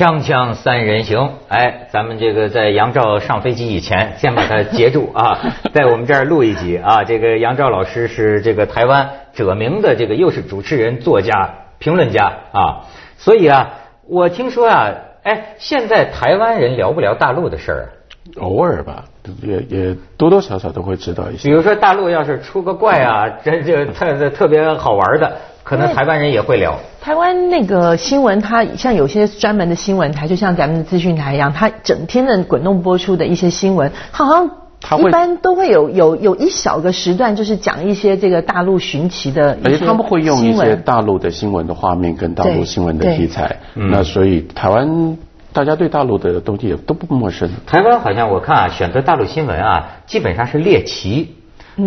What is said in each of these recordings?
锵锵三人行，哎，咱们这个在杨照上飞机以前，先把他截住啊，在我们这儿录一集啊。这个杨照老师是这个台湾者名的这个，又是主持人、作家、评论家啊。所以啊，我听说啊，哎，现在台湾人聊不聊大陆的事儿？偶尔吧，也也多多少少都会知道一些。比如说大陆要是出个怪啊，这这特特别好玩的。可能台湾人也会聊。台湾那个新闻，它像有些专门的新闻台，就像咱们的资讯台一样，它整天的滚动播出的一些新闻，它好像一般都会有有有一小个时段，就是讲一些这个大陆寻奇的。而且他们会用一些大陆的新闻的画面跟大陆新闻的题材，那所以台湾大家对大陆的东西也都不陌生。台湾好像我看啊，选择大陆新闻啊，基本上是猎奇。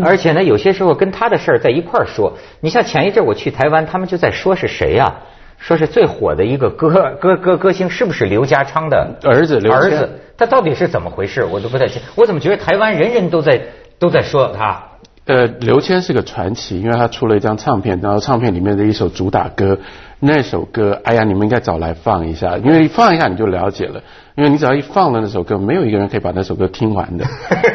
而且呢，有些时候跟他的事儿在一块儿说。你像前一阵我去台湾，他们就在说是谁呀？说是最火的一个歌歌歌歌星，是不是刘家昌的儿子？儿子，他到底是怎么回事？我都不太清。我怎么觉得台湾人人都在都在说他？呃，刘谦是个传奇，因为他出了一张唱片，然后唱片里面的一首主打歌，那首歌，哎呀，你们应该找来放一下，因为放一下你就了解了。因为你只要一放了那首歌，没有一个人可以把那首歌听完的。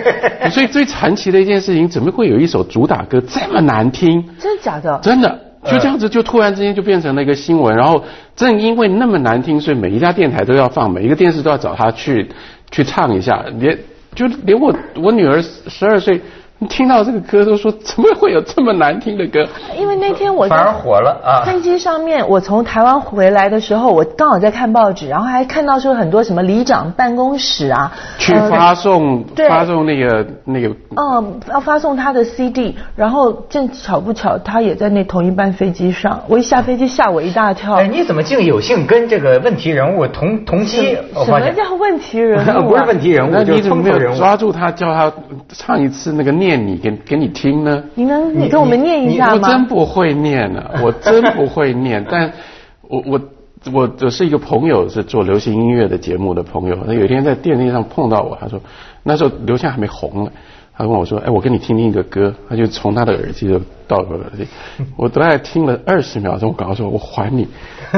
所以最传奇的一件事情，怎么会有一首主打歌这么难听？真的假的？真的，就这样子，就突然之间就变成了一个新闻。然后正因为那么难听，所以每一家电台都要放，每一个电视都要找他去去唱一下。连就连我我女儿十二岁。听到这个歌都说怎么会有这么难听的歌？因为那天我反而火了啊！飞机上面，我从台湾回来的时候，我刚好在看报纸，然后还看到说很多什么里长办公室啊，去发送发送那个那个，嗯，要发送他的 CD，然后正巧不巧他也在那同一班飞机上，我一下飞机吓我一大跳。哎，你怎么竟有幸跟这个问题人物同同期？什么叫问题人物？不是问题人物，那你怎么没有抓住他，叫他唱一次那个念？念你给给你听呢？你能你给我们念一下吗？我真不会念啊，我真不会念。但我我我我是一个朋友，是做流行音乐的节目的朋友。他有一天在电梯上碰到我，他说那时候刘谦还没红呢。他问我说：“哎，我跟你听听一个歌。”他就从他的耳机就到我耳机，我大概听了二十秒钟，我刚说：“我还你，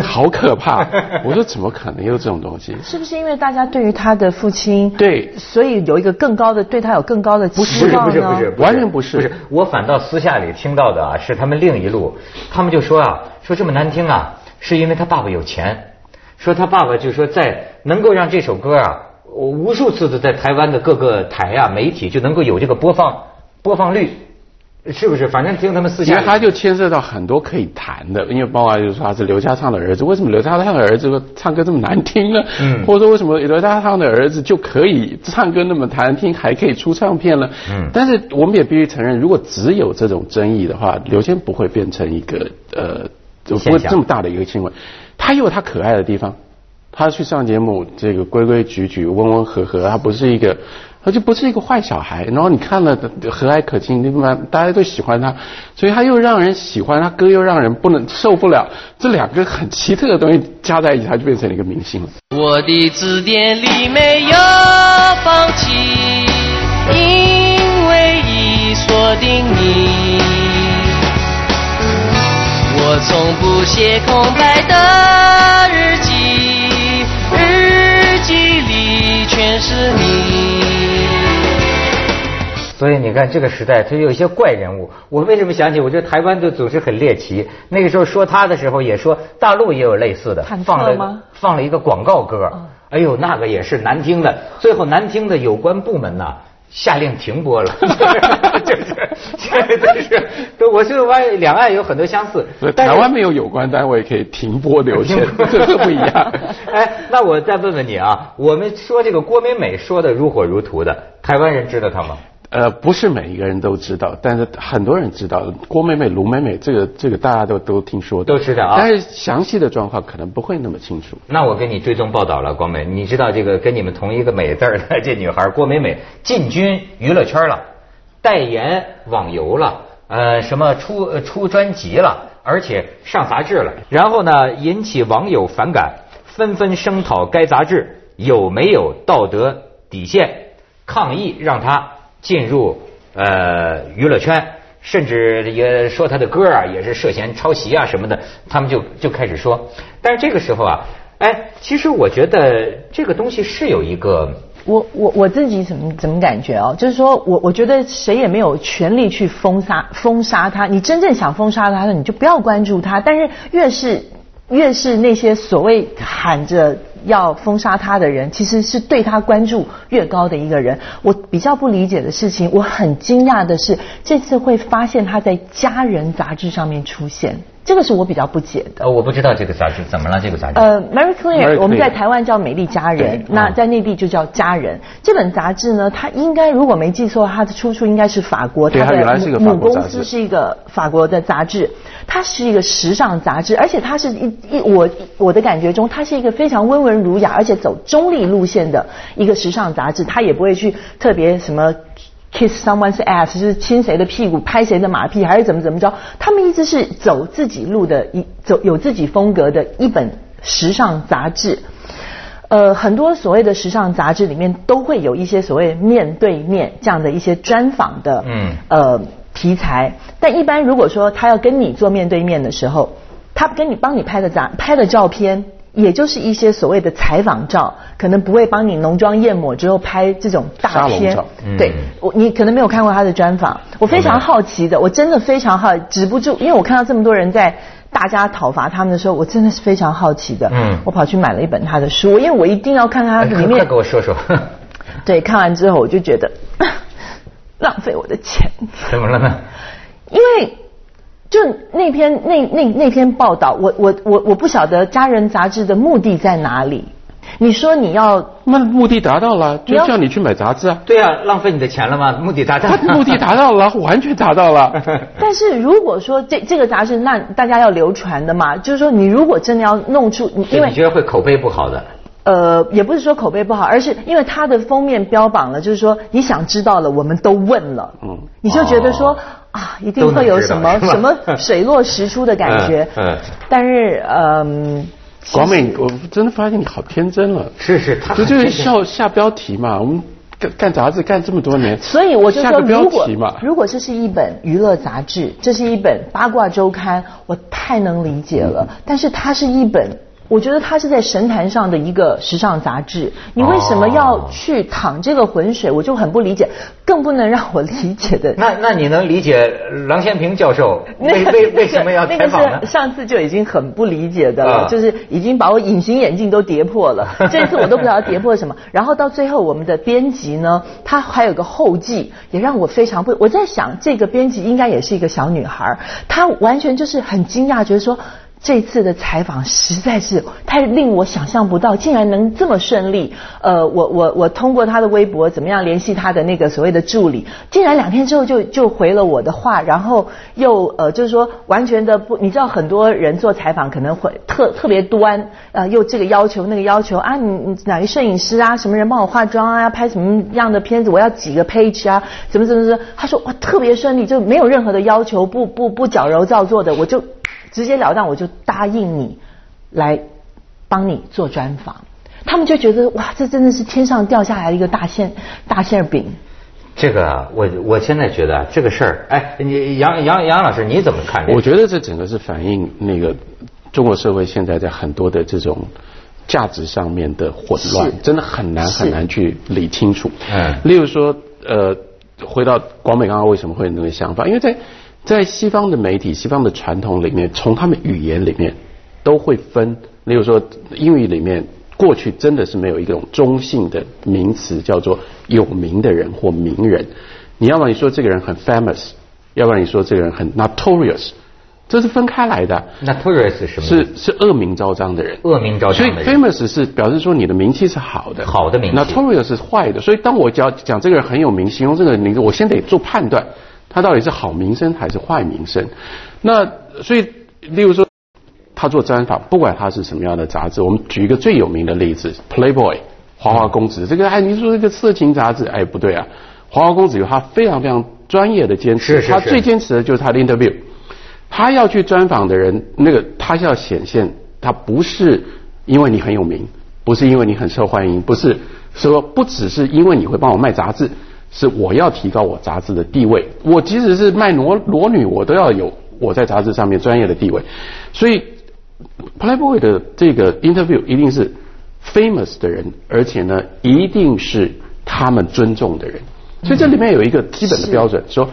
好可怕！” 我说：“怎么可能有这种东西？”是不是因为大家对于他的父亲对，所以有一个更高的对他有更高的期望不是不是不是，完全不是。不是我反倒私下里听到的啊，是他们另一路，他们就说啊，说这么难听啊，是因为他爸爸有钱，说他爸爸就说在能够让这首歌啊。我无数次的在台湾的各个台啊媒体就能够有这个播放播放率，是不是？反正听他们私下，其实他就牵涉到很多可以谈的，因为包括就是说他是刘家昌的儿子，为什么刘家昌的儿子唱歌这么难听呢？嗯，或者说为什么刘家昌的儿子就可以唱歌那么难听，还可以出唱片呢？嗯，但是我们也必须承认，如果只有这种争议的话，刘谦不会变成一个呃，不会这么大的一个新闻。他有他可爱的地方。他去上节目，这个规规矩矩、温温和和，他不是一个，他就不是一个坏小孩。然后你看了和蔼可亲，对吧？大家都喜欢他，所以他又让人喜欢，他歌又让人不能受不了。这两个很奇特的东西加在一起，他就变成了一个明星了。我的字典里没有放弃，因为已锁定你。我从不写空白的全是你。所以你看，这个时代，他有一些怪人物。我为什么想起？我觉得台湾就总是很猎奇。那个时候说他的时候，也说大陆也有类似的，放了放了一个广告歌。哎呦，那个也是难听的。最后难听的有关部门呐。下令停播了，就是，就是，都我是发现两岸有很多相似，台湾没有有关单位可以停播留钱，这不一样。哎，那我再问问你啊，我们说这个郭美美说的如火如荼的，台湾人知道她吗？呃，不是每一个人都知道，但是很多人知道郭美美、卢美美，这个这个大家都都听说，都知道啊。但是详细的状况可能不会那么清楚。那我给你追踪报道了，郭美，你知道这个跟你们同一个美字的这女孩郭美美进军娱乐圈了，代言网游了，呃，什么出出专辑了，而且上杂志了，然后呢引起网友反感，纷纷声讨该杂志有没有道德底线，抗议让她。进入呃娱乐圈，甚至也说他的歌啊也是涉嫌抄袭啊什么的，他们就就开始说。但是这个时候啊，哎，其实我觉得这个东西是有一个。我我我自己怎么怎么感觉哦？就是说我我觉得谁也没有权利去封杀封杀他。你真正想封杀他的，你就不要关注他。但是越是越是那些所谓喊着要封杀他的人，其实是对他关注越高的一个人。我比较不理解的事情，我很惊讶的是，这次会发现他在《家人》杂志上面出现。这个是我比较不解的。呃，我不知道这个杂志怎么了，这个杂志。呃，Mary Claire，我们在台湾叫《美丽佳人》，那在内地就叫《佳人》。这本杂志呢，它应该如果没记错，它的出处应该是法国，它的母公司是一个法国的杂志。它是一个时尚杂志，而且它是一一我我的感觉中，它是一个非常温文儒雅，而且走中立路线的一个时尚杂志。它也不会去特别什么。Kiss someone's ass 是亲谁的屁股，拍谁的马屁，还是怎么怎么着？他们一直是走自己路的，一走有自己风格的一本时尚杂志。呃，很多所谓的时尚杂志里面都会有一些所谓面对面这样的一些专访的，嗯，呃题材。但一般如果说他要跟你做面对面的时候，他跟你帮你拍的杂拍的照片。也就是一些所谓的采访照，可能不会帮你浓妆艳抹之后拍这种大片。对，我你可能没有看过他的专访，我非常好奇的，我真的非常好，止不住，因为我看到这么多人在大家讨伐他们的时候，我真的是非常好奇的。嗯，我跑去买了一本他的书，因为我一定要看他里面。快给我说说。对，看完之后我就觉得 浪费我的钱。怎么了呢？因为。就那篇那那那篇报道，我我我我不晓得《家人》杂志的目的在哪里。你说你要那目的达到了，就叫你去买杂志啊？对啊，浪费你的钱了吗？目的达到，目的达到了，完全达到了。但是如果说这这个杂志，那大家要流传的嘛，就是说你如果真的要弄出，因为你觉得会口碑不好的？呃，也不是说口碑不好，而是因为它的封面标榜了，就是说你想知道了，我们都问了，嗯，你就觉得说。啊，一定会有什么什么水落石出的感觉。嗯，但是嗯，广美，我真的发现你好天真了。是是，他就是下下标题嘛。我们干干杂志干这么多年，所以我就说，如果如果这是一本娱乐杂志，这是一本八卦周刊，我太能理解了。但是它是一本。我觉得它是在神坛上的一个时尚杂志，你为什么要去淌这个浑水？我就很不理解，更不能让我理解的。那那你能理解郎咸平教授 为为为什么要采访呢？上次就已经很不理解的了，就是已经把我隐形眼镜都跌破了。这次我都不知道跌破什么。然后到最后，我们的编辑呢，他还有个后记，也让我非常不。我在想，这个编辑应该也是一个小女孩，她完全就是很惊讶，觉得说。这次的采访实在是太令我想象不到，竟然能这么顺利。呃，我我我通过他的微博怎么样联系他的那个所谓的助理，竟然两天之后就就回了我的话，然后又呃就是说完全的不，你知道很多人做采访可能会特特别端，呃又这个要求那个要求啊，你你哪个摄影师啊，什么人帮我化妆啊，拍什么样的片子，我要几个 page 啊，怎么怎么怎么，他说哇特别顺利，就没有任何的要求，不不不矫揉造作的，我就。直截了当，我就答应你来帮你做专访。他们就觉得哇，这真的是天上掉下来的一个大馅大馅饼。这个，我我现在觉得这个事儿，哎，你杨杨杨老师你怎么看？我觉得这整个是反映那个中国社会现在在很多的这种价值上面的混乱，真的很难很难去理清楚。嗯，例如说，呃，回到广美刚刚为什么会有那个想法？因为在在西方的媒体、西方的传统里面，从他们语言里面都会分。例如说，英语里面过去真的是没有一种中性的名词叫做有名的人或名人。你要么你说这个人很 famous，要不然你说这个人很 notorious，这是分开来的。notorious 是什么？是是恶名昭彰的人。恶名昭彰的人。所以 famous 是表示说你的名气是好的。好的名气。notorious 是坏的。所以当我讲讲这个人很有名，形容这个人名字，我先得做判断。他到底是好名声还是坏名声？那所以，例如说，他做专访，不管他是什么样的杂志，我们举一个最有名的例子，Playboy，花花公子。这个哎，你说这个色情杂志，哎，不对啊，花花公子有他非常非常专业的坚持，他最坚持的就是他的 interview。他要去专访的人，那个他要显现，他不是因为你很有名，不是因为你很受欢迎，不是说不只是因为你会帮我卖杂志。是我要提高我杂志的地位，我即使是卖裸裸女，我都要有我在杂志上面专业的地位。所以 Playboy 的这个 interview 一定是 famous 的人，而且呢，一定是他们尊重的人。所以这里面有一个基本的标准，说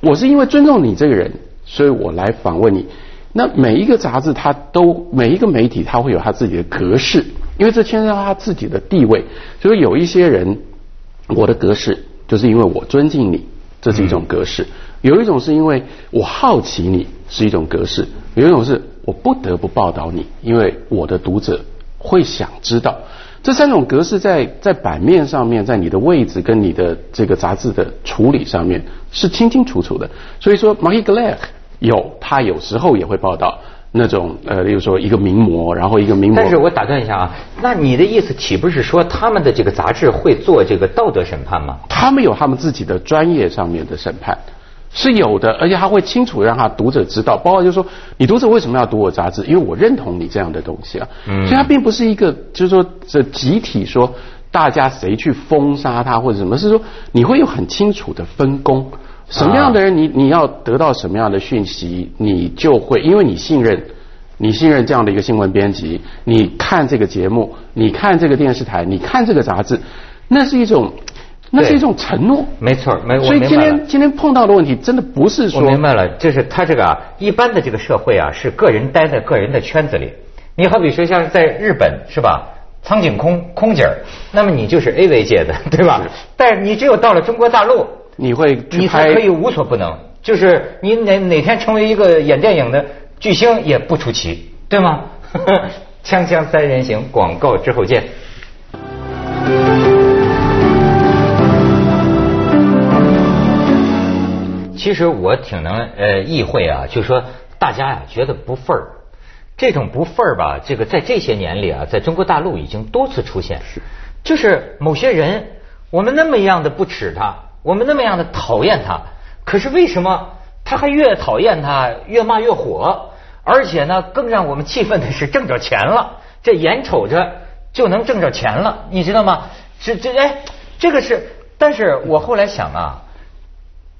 我是因为尊重你这个人，所以我来访问你。那每一个杂志，它都每一个媒体，它会有它自己的格式，因为这牵涉到他自己的地位。所以有一些人，我的格式就是因为我尊敬你，这是一种格式；有一种是因为我好奇你，是一种格式；有一种是我不得不报道你，因为我的读者会想知道。这三种格式在在版面上面，在你的位置跟你的这个杂志的处理上面是清清楚楚的。所以说，Marie g l a c 有他有时候也会报道那种呃，例如说一个名模，然后一个名模。但是我打断一下啊，那你的意思岂不是说他们的这个杂志会做这个道德审判吗？他们有他们自己的专业上面的审判。是有的，而且他会清楚让他读者知道，包括就是说，你读者为什么要读我杂志？因为我认同你这样的东西啊。嗯。所以他并不是一个，就是说这集体说大家谁去封杀他或者什么，是说你会有很清楚的分工，什么样的人你你要得到什么样的讯息，你就会因为你信任，你信任这样的一个新闻编辑，你看这个节目，你看这个电视台，你看这个杂志，那是一种。那是一种承诺，没错，没所以今天今天碰到的问题，真的不是说我明白了，就是他这个啊，一般的这个社会啊，是个人待在个人的圈子里。你好比说像在日本是吧，苍井空空姐儿，那么你就是 A 位界的，对吧？但是你只有到了中国大陆，你会你才可以无所不能，就是你哪哪天成为一个演电影的巨星也不出奇，对吗？锵锵三人行，广告之后见。其实我挺能呃意会啊，就说大家呀觉得不忿儿，这种不忿儿吧，这个在这些年里啊，在中国大陆已经多次出现。是，就是某些人，我们那么样的不耻他，我们那么样的讨厌他，可是为什么他还越讨厌他越骂越火？而且呢，更让我们气愤的是挣着钱了，这眼瞅着就能挣着钱了，你知道吗？这这哎，这个是，但是我后来想啊。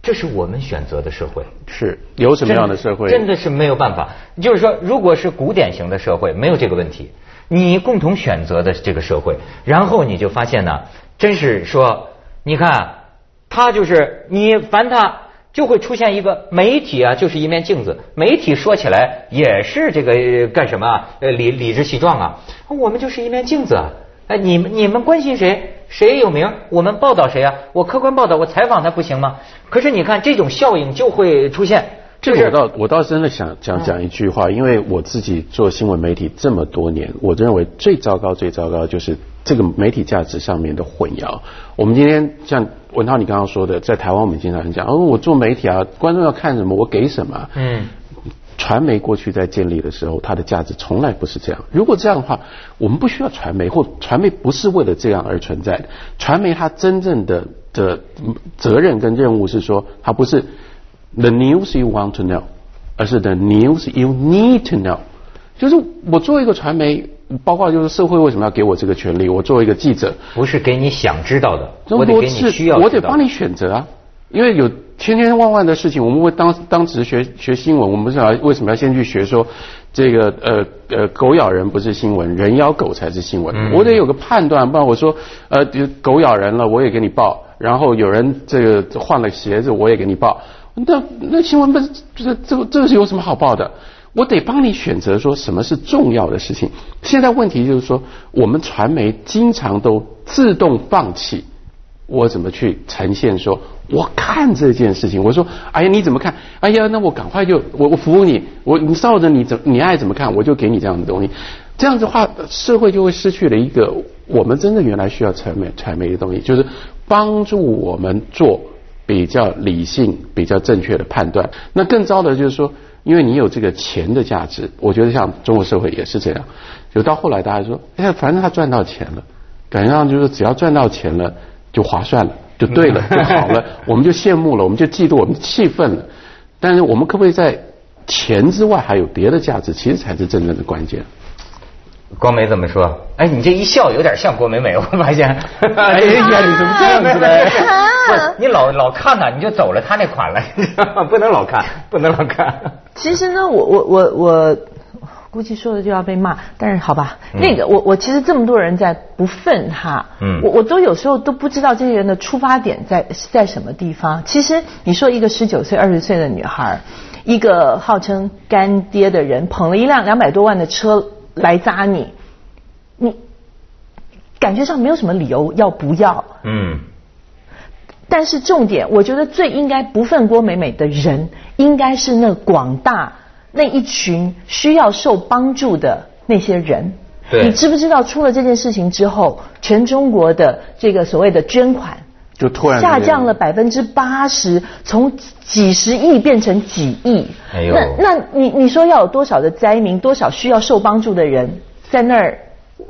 这是我们选择的社会，是有什么样的社会？真的是没有办法。就是说，如果是古典型的社会，没有这个问题。你共同选择的这个社会，然后你就发现呢，真是说，你看，他就是你烦他，就会出现一个媒体啊，就是一面镜子。媒体说起来也是这个干什么啊？呃，理理直气壮啊。我们就是一面镜子啊。哎，你们你们关心谁？谁有名，我们报道谁啊？我客观报道，我采访他不行吗？可是你看，这种效应就会出现。这个我倒我倒真的想讲讲一句话，因为我自己做新闻媒体这么多年，我认为最糟糕、最糟糕就是这个媒体价值上面的混淆。我们今天像文涛你刚刚说的，在台湾我们经常讲，哦，我做媒体啊，观众要看什么，我给什么。嗯。传媒过去在建立的时候，它的价值从来不是这样。如果这样的话，我们不需要传媒，或传媒不是为了这样而存在的。传媒它真正的的责任跟任务是说，它不是 the news you want to know，而是 the news you need to know。就是我作为一个传媒，包括就是社会为什么要给我这个权利？我作为一个记者，不是给你想知道的，我得给你需要，我得帮你选择啊，因为有。千千万万的事情，我们会当当时学学新闻，我们不是要为什么要先去学说这个呃呃狗咬人不是新闻，人咬狗才是新闻。我得有个判断，不然我说呃狗咬人了，我也给你报，然后有人这个换了鞋子，我也给你报。那那新闻不是这这这是有什么好报的？我得帮你选择说什么是重要的事情。现在问题就是说，我们传媒经常都自动放弃。我怎么去呈现？说我看这件事情，我说，哎呀，你怎么看？哎呀，那我赶快就我我服务你，我你照着你怎你爱怎么看，我就给你这样的东西。这样子话，社会就会失去了一个我们真的原来需要传媒传媒的东西，就是帮助我们做比较理性、比较正确的判断。那更糟的就是说，因为你有这个钱的价值，我觉得像中国社会也是这样。就到后来大家说，哎，反正他赚到钱了，感觉上就是只要赚到钱了。就划算了，就对了，就好了，我们就羡慕了，我们就嫉妒，我们气愤了。但是我们可不可以在钱之外还有别的价值？其实才是真正的关键。光美怎么说？哎，你这一笑有点像郭美美，我发现。哎呀，你怎么这样子呢？不，你老老看呐，你就走了他那款了，不能老看，不能老看。其实呢，我我我我。估计说了就要被骂，但是好吧，那个我我其实这么多人在不忿哈，嗯，我我都有时候都不知道这些人的出发点在在什么地方。其实你说一个十九岁、二十岁的女孩，一个号称干爹的人捧了一辆两百多万的车来扎你，你感觉上没有什么理由要不要，嗯。但是重点，我觉得最应该不愤郭美美的人，应该是那广大。那一群需要受帮助的那些人，你知不知道出了这件事情之后，全中国的这个所谓的捐款就突然下降了百分之八十，从几十亿变成几亿。哎呦，那那你你说要有多少的灾民，多少需要受帮助的人在那儿？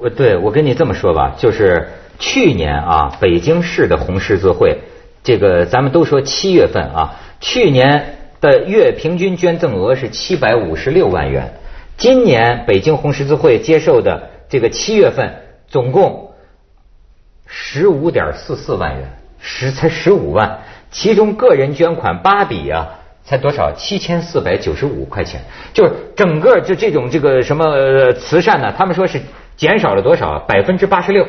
我对我跟你这么说吧，就是去年啊，北京市的红十字会，这个咱们都说七月份啊，去年。的月平均捐赠额是七百五十六万元，今年北京红十字会接受的这个七月份总共十五点四四万元，十才十五万，其中个人捐款八笔啊，才多少七千四百九十五块钱，就是整个就这种这个什么慈善呢，他们说是减少了多少百分之八十六。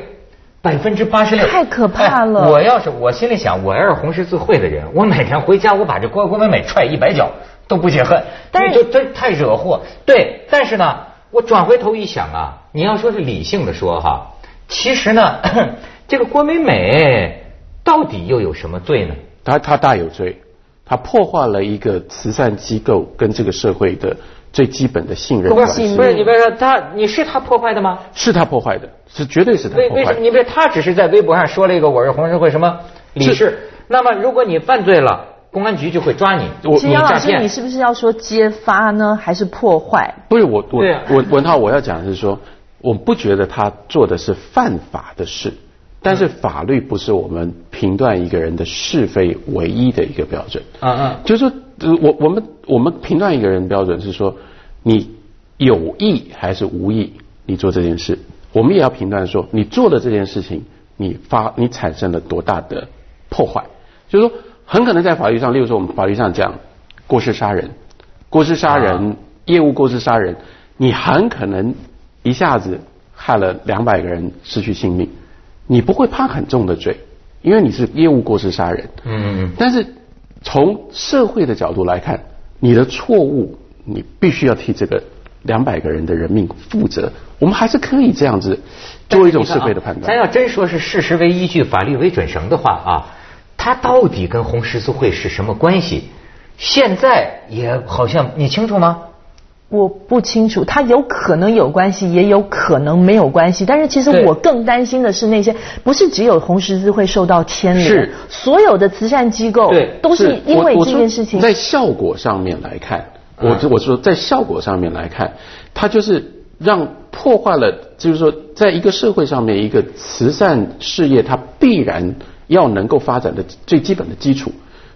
百分之八十六，太可怕了！我要是我心里想，我要是红十字会的人，我每天回家，我把这郭郭美美踹一百脚都不解恨，但是就真太惹祸。对，但是呢，我转回头一想啊，你要说是理性的说哈，其实呢，这个郭美美到底又有什么罪呢？她她大有罪，她破坏了一个慈善机构跟这个社会的。最基本的信任关系，不是你别说他，你是他破坏的吗？是他破坏的，是绝对是他破坏。为为什么？你别他只是在微博上说了一个我是红十字会什么理事，那么如果你犯罪了，公安局就会抓你。其实杨老师，你是不是要说揭发呢，还是破坏？不是我我我文涛，我要讲的是说，我不觉得他做的是犯法的事，但是法律不是我们评断一个人的是非唯一的一个标准。嗯嗯，就是说。我我们我们评断一个人标准是说，你有意还是无意，你做这件事，我们也要评断说，你做的这件事情，你发你产生了多大的破坏，就是说，很可能在法律上，例如说我们法律上讲过失杀人，过失杀人，业务过失杀人，你很可能一下子害了两百个人失去性命，你不会判很重的罪，因为你是业务过失杀人，嗯嗯，但是。从社会的角度来看，你的错误，你必须要替这个两百个人的人命负责。我们还是可以这样子做一种是非的判断。咱要真说是事实为依据，法律为准绳的话啊，他到底跟红十字会是什么关系？现在也好像你清楚吗？我不清楚，他有可能有关系，也有可能没有关系。但是其实我更担心的是那些不是只有红十字会受到牵连，是所有的慈善机构都是因为这件事情。在效果上面来看，我我说在效果上面来看，它就是让破坏了，就是说在一个社会上面，一个慈善事业它必然要能够发展的最基本的基础。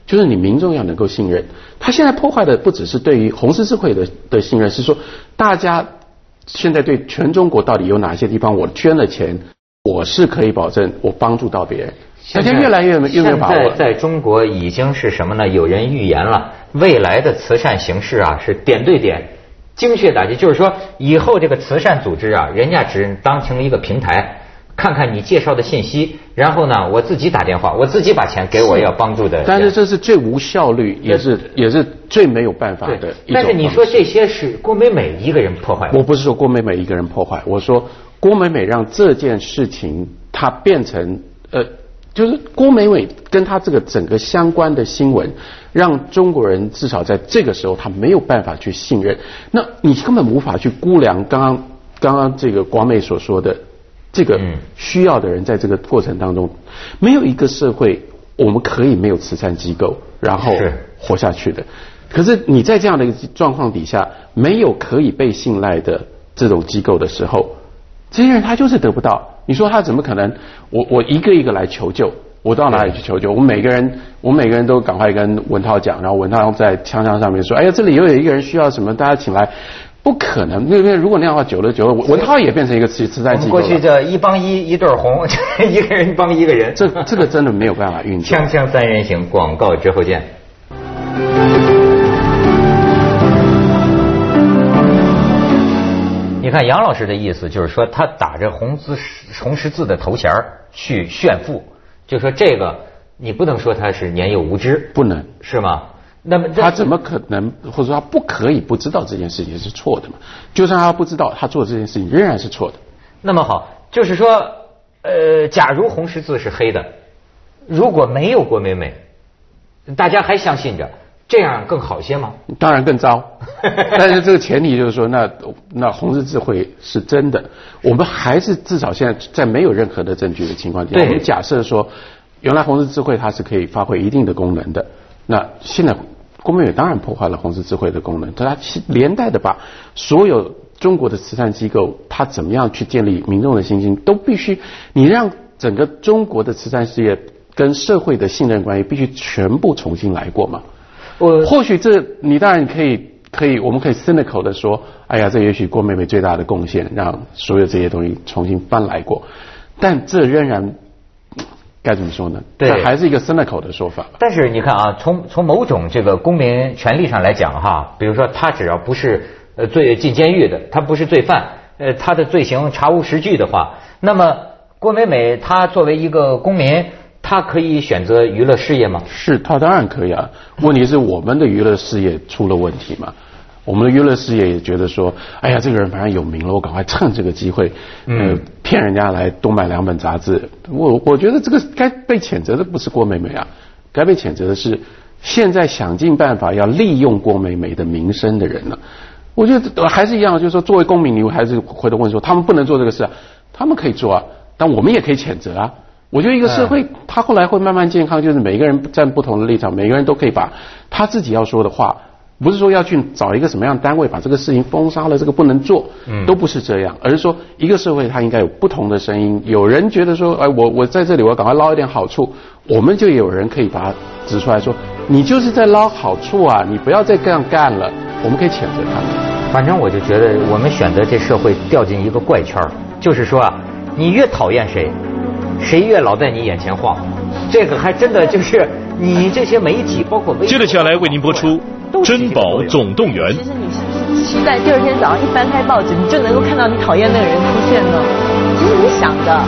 就是你民众要能够信任，他现在破坏的不只是对于红十字会的的信任，是说大家现在对全中国到底有哪些地方我捐了钱，我是可以保证我帮助到别人。大家越来越越没有把握。在中国已经是什么呢？有人预言了未来的慈善形式啊，是点对点、精确打击。就是说，以后这个慈善组织啊，人家只当成一个平台。看看你介绍的信息，然后呢，我自己打电话，我自己把钱给我要帮助的。但是这是最无效率，也是也是最没有办法的。但是你说这些是郭美美一个人破坏？我不是说郭美美一个人破坏，我说郭美美让这件事情它变成呃，就是郭美美跟她这个整个相关的新闻，让中国人至少在这个时候他没有办法去信任。那你根本无法去估量刚刚刚刚这个广美所说的。这个需要的人在这个过程当中，没有一个社会我们可以没有慈善机构然后活下去的。可是你在这样的一个状况底下，没有可以被信赖的这种机构的时候，这些人他就是得不到。你说他怎么可能？我我一个一个来求救，我到哪里去求救？我们每个人，我们每个人都赶快跟文涛讲，然后文涛在枪枪上面说：“哎呀，这里又有一个人需要什么，大家请来。”不可能，因为如果那样的话，久了久了，文涛也变成一个慈慈善机构过去叫一帮一，一对红，一个人帮一个人。这这个真的没有办法运作。枪枪三人行，广告之后见。你看杨老师的意思就是说，他打着红字红十字的头衔去炫富，就说这个你不能说他是年幼无知，不能是吗？那么他怎么可能，或者说他不可以不知道这件事情是错的嘛？就算他不知道，他做这件事情仍然是错的。那么好，就是说，呃，假如红十字是黑的，如果没有郭美美，大家还相信着。这样更好些吗？当然更糟，但是这个前提就是说，那那红十字会是真的。我们还是至少现在在没有任何的证据的情况下，我们假设说，原来红十字会它是可以发挥一定的功能的。那现在郭美美当然破坏了红十字会的功能，它连带的把所有中国的慈善机构，它怎么样去建立民众的信心，都必须你让整个中国的慈善事业跟社会的信任关系必须全部重新来过嘛。我或许这你当然可以可以，我们可以 cynical 的说，哎呀，这也许郭美美最大的贡献，让所有这些东西重新翻来过，但这仍然该怎么说呢？对，还是一个 cynical 的说法。但是你看啊，从从某种这个公民权利上来讲哈，比如说他只要不是呃罪进监狱的，他不是罪犯，呃，他的罪行查无实据的话，那么郭美美她作为一个公民。他可以选择娱乐事业吗？是他当然可以啊。问题是我们的娱乐事业出了问题嘛？我们的娱乐事业也觉得说，哎呀，这个人反正有名了，我赶快趁这个机会，嗯，骗人家来多买两本杂志。我我觉得这个该被谴责的不是郭美美啊，该被谴责的是现在想尽办法要利用郭美美的名声的人了。我觉得还是一样，就是说作为公民，你还是回头问说，他们不能做这个事啊？他们可以做啊，但我们也可以谴责啊。我觉得一个社会，他后来会慢慢健康，就是每个人站不同的立场，每个人都可以把他自己要说的话，不是说要去找一个什么样的单位把这个事情封杀了，这个不能做，都不是这样，而是说一个社会它应该有不同的声音。有人觉得说，哎，我我在这里我要赶快捞一点好处，我们就有人可以把它指出来说，你就是在捞好处啊，你不要再这样干了，我们可以谴责他们。反正我就觉得我们选择这社会掉进一个怪圈就是说啊，你越讨厌谁。谁越老在你眼前晃，这个还真的就是你这些媒体，包括接着下来为您播出《珍宝总动员》。其实你是不是期待第二天早上一翻开报纸，你就能够看到你讨厌那个人出现呢？其实你想的。